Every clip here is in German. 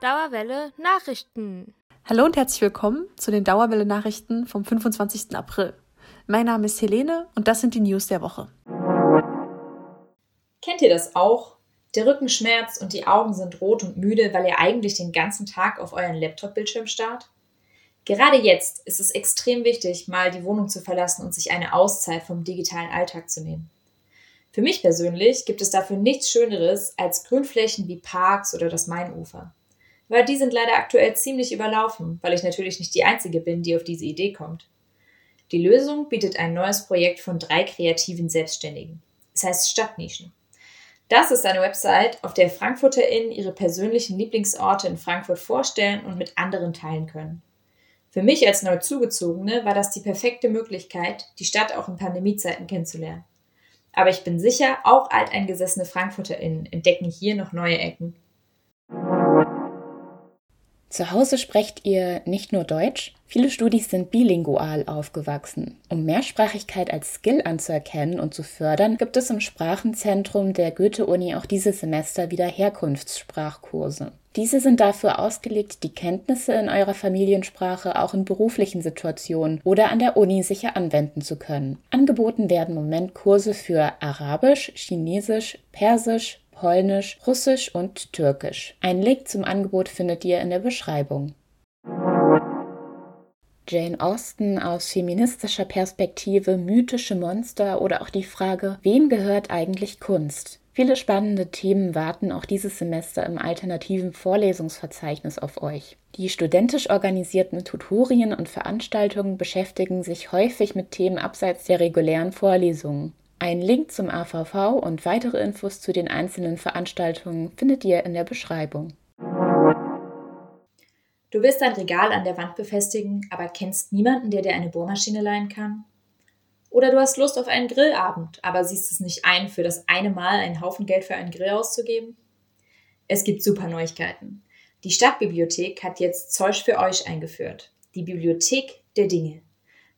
Dauerwelle Nachrichten. Hallo und herzlich willkommen zu den Dauerwelle Nachrichten vom 25. April. Mein Name ist Helene und das sind die News der Woche. Kennt ihr das auch? Der Rücken schmerzt und die Augen sind rot und müde, weil ihr eigentlich den ganzen Tag auf euren Laptop-Bildschirm starrt? Gerade jetzt ist es extrem wichtig, mal die Wohnung zu verlassen und sich eine Auszeit vom digitalen Alltag zu nehmen. Für mich persönlich gibt es dafür nichts Schöneres als Grünflächen wie Parks oder das Mainufer weil die sind leider aktuell ziemlich überlaufen, weil ich natürlich nicht die Einzige bin, die auf diese Idee kommt. Die Lösung bietet ein neues Projekt von drei kreativen Selbstständigen. Es heißt Stadtnischen. Das ist eine Website, auf der FrankfurterInnen ihre persönlichen Lieblingsorte in Frankfurt vorstellen und mit anderen teilen können. Für mich als Neuzugezogene war das die perfekte Möglichkeit, die Stadt auch in Pandemiezeiten kennenzulernen. Aber ich bin sicher, auch alteingesessene FrankfurterInnen entdecken hier noch neue Ecken. Zu Hause sprecht ihr nicht nur Deutsch? Viele Studis sind bilingual aufgewachsen. Um Mehrsprachigkeit als Skill anzuerkennen und zu fördern, gibt es im Sprachenzentrum der Goethe-Uni auch dieses Semester wieder Herkunftssprachkurse. Diese sind dafür ausgelegt, die Kenntnisse in eurer Familiensprache auch in beruflichen Situationen oder an der Uni sicher anwenden zu können. Angeboten werden im Moment Kurse für Arabisch, Chinesisch, Persisch, Polnisch, Russisch und Türkisch. Einen Link zum Angebot findet ihr in der Beschreibung. Jane Austen aus feministischer Perspektive, mythische Monster oder auch die Frage, wem gehört eigentlich Kunst? Viele spannende Themen warten auch dieses Semester im alternativen Vorlesungsverzeichnis auf euch. Die studentisch organisierten Tutorien und Veranstaltungen beschäftigen sich häufig mit Themen abseits der regulären Vorlesungen. Ein Link zum AVV und weitere Infos zu den einzelnen Veranstaltungen findet ihr in der Beschreibung. Du willst ein Regal an der Wand befestigen, aber kennst niemanden, der dir eine Bohrmaschine leihen kann? Oder du hast Lust auf einen Grillabend, aber siehst es nicht ein, für das eine Mal einen Haufen Geld für einen Grill auszugeben? Es gibt super Neuigkeiten. Die Stadtbibliothek hat jetzt Zeug für euch eingeführt. Die Bibliothek der Dinge.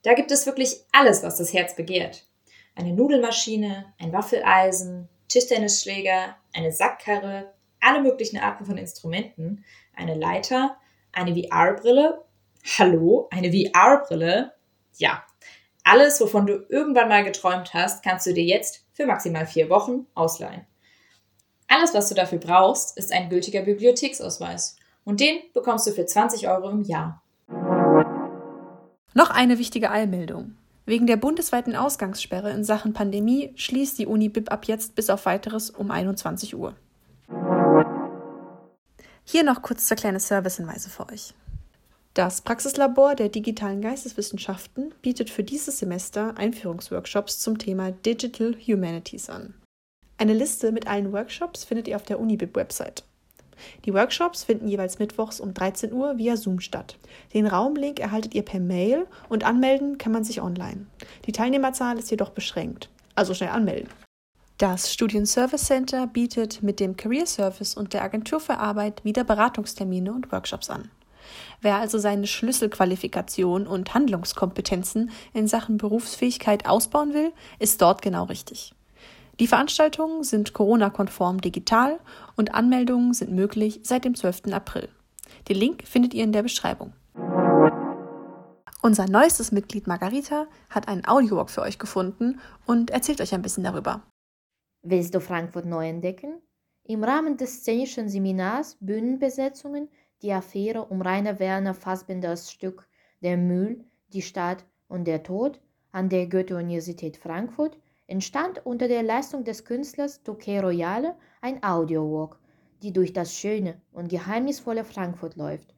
Da gibt es wirklich alles, was das Herz begehrt eine Nudelmaschine, ein Waffeleisen, Tischtennisschläger, eine Sackkarre, alle möglichen Arten von Instrumenten, eine Leiter, eine VR-Brille. Hallo, eine VR-Brille? Ja, alles, wovon du irgendwann mal geträumt hast, kannst du dir jetzt für maximal vier Wochen ausleihen. Alles, was du dafür brauchst, ist ein gültiger Bibliotheksausweis. Und den bekommst du für 20 Euro im Jahr. Noch eine wichtige Eilmeldung. Wegen der bundesweiten Ausgangssperre in Sachen Pandemie schließt die Uni BIP ab jetzt bis auf weiteres um 21 Uhr. Hier noch kurz zwei kleine Servicehinweise für euch. Das Praxislabor der digitalen Geisteswissenschaften bietet für dieses Semester Einführungsworkshops zum Thema Digital Humanities an. Eine Liste mit allen Workshops findet ihr auf der UniBib-Website. Die Workshops finden jeweils mittwochs um 13 Uhr via Zoom statt. Den Raumlink erhaltet ihr per Mail und anmelden kann man sich online. Die Teilnehmerzahl ist jedoch beschränkt, also schnell anmelden. Das Studienservice Center bietet mit dem Career Service und der Agentur für Arbeit wieder Beratungstermine und Workshops an. Wer also seine Schlüsselqualifikation und Handlungskompetenzen in Sachen Berufsfähigkeit ausbauen will, ist dort genau richtig. Die Veranstaltungen sind Corona-konform digital und Anmeldungen sind möglich seit dem 12. April. Den Link findet ihr in der Beschreibung. Unser neuestes Mitglied Margarita hat einen Audiowalk für euch gefunden und erzählt euch ein bisschen darüber. Willst du Frankfurt neu entdecken? Im Rahmen des szenischen Seminars Bühnenbesetzungen die Affäre um Rainer Werner Fassbinders Stück Der Müll, die Stadt und der Tod an der Goethe-Universität Frankfurt entstand unter der Leistung des Künstlers Touquet Royale ein Audiowalk, die durch das schöne und geheimnisvolle Frankfurt läuft.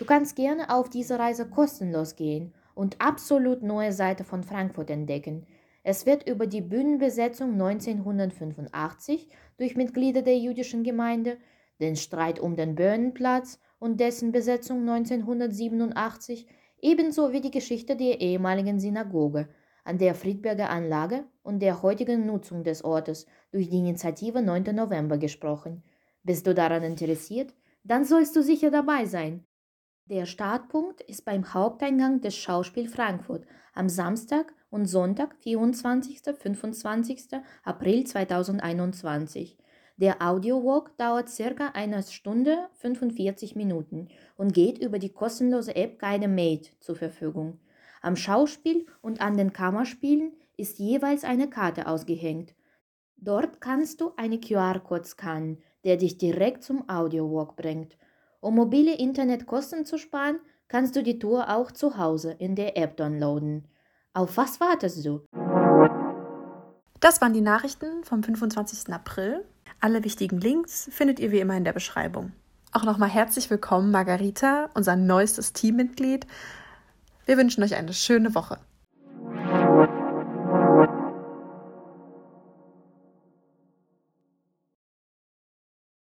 Du kannst gerne auf diese Reise kostenlos gehen und absolut neue Seite von Frankfurt entdecken. Es wird über die Bühnenbesetzung 1985 durch Mitglieder der jüdischen Gemeinde, den Streit um den Börnenplatz und dessen Besetzung 1987, ebenso wie die Geschichte der ehemaligen Synagoge an der Friedberger Anlage und der heutigen Nutzung des Ortes durch die Initiative 9. November gesprochen. Bist du daran interessiert? Dann sollst du sicher dabei sein. Der Startpunkt ist beim Haupteingang des Schauspiel Frankfurt am Samstag und Sonntag, 24. 25. April 2021. Der Audio-Walk dauert circa eine Stunde 45 Minuten und geht über die kostenlose App Guide Mate zur Verfügung. Am Schauspiel und an den Kammerspielen ist jeweils eine Karte ausgehängt. Dort kannst du eine QR-Code scannen, der dich direkt zum Audio-Walk bringt. Um mobile Internetkosten zu sparen, kannst du die Tour auch zu Hause in der App downloaden. Auf was wartest du? Das waren die Nachrichten vom 25. April. Alle wichtigen Links findet ihr wie immer in der Beschreibung. Auch nochmal herzlich willkommen, Margarita, unser neuestes Teammitglied. Wir wünschen euch eine schöne Woche.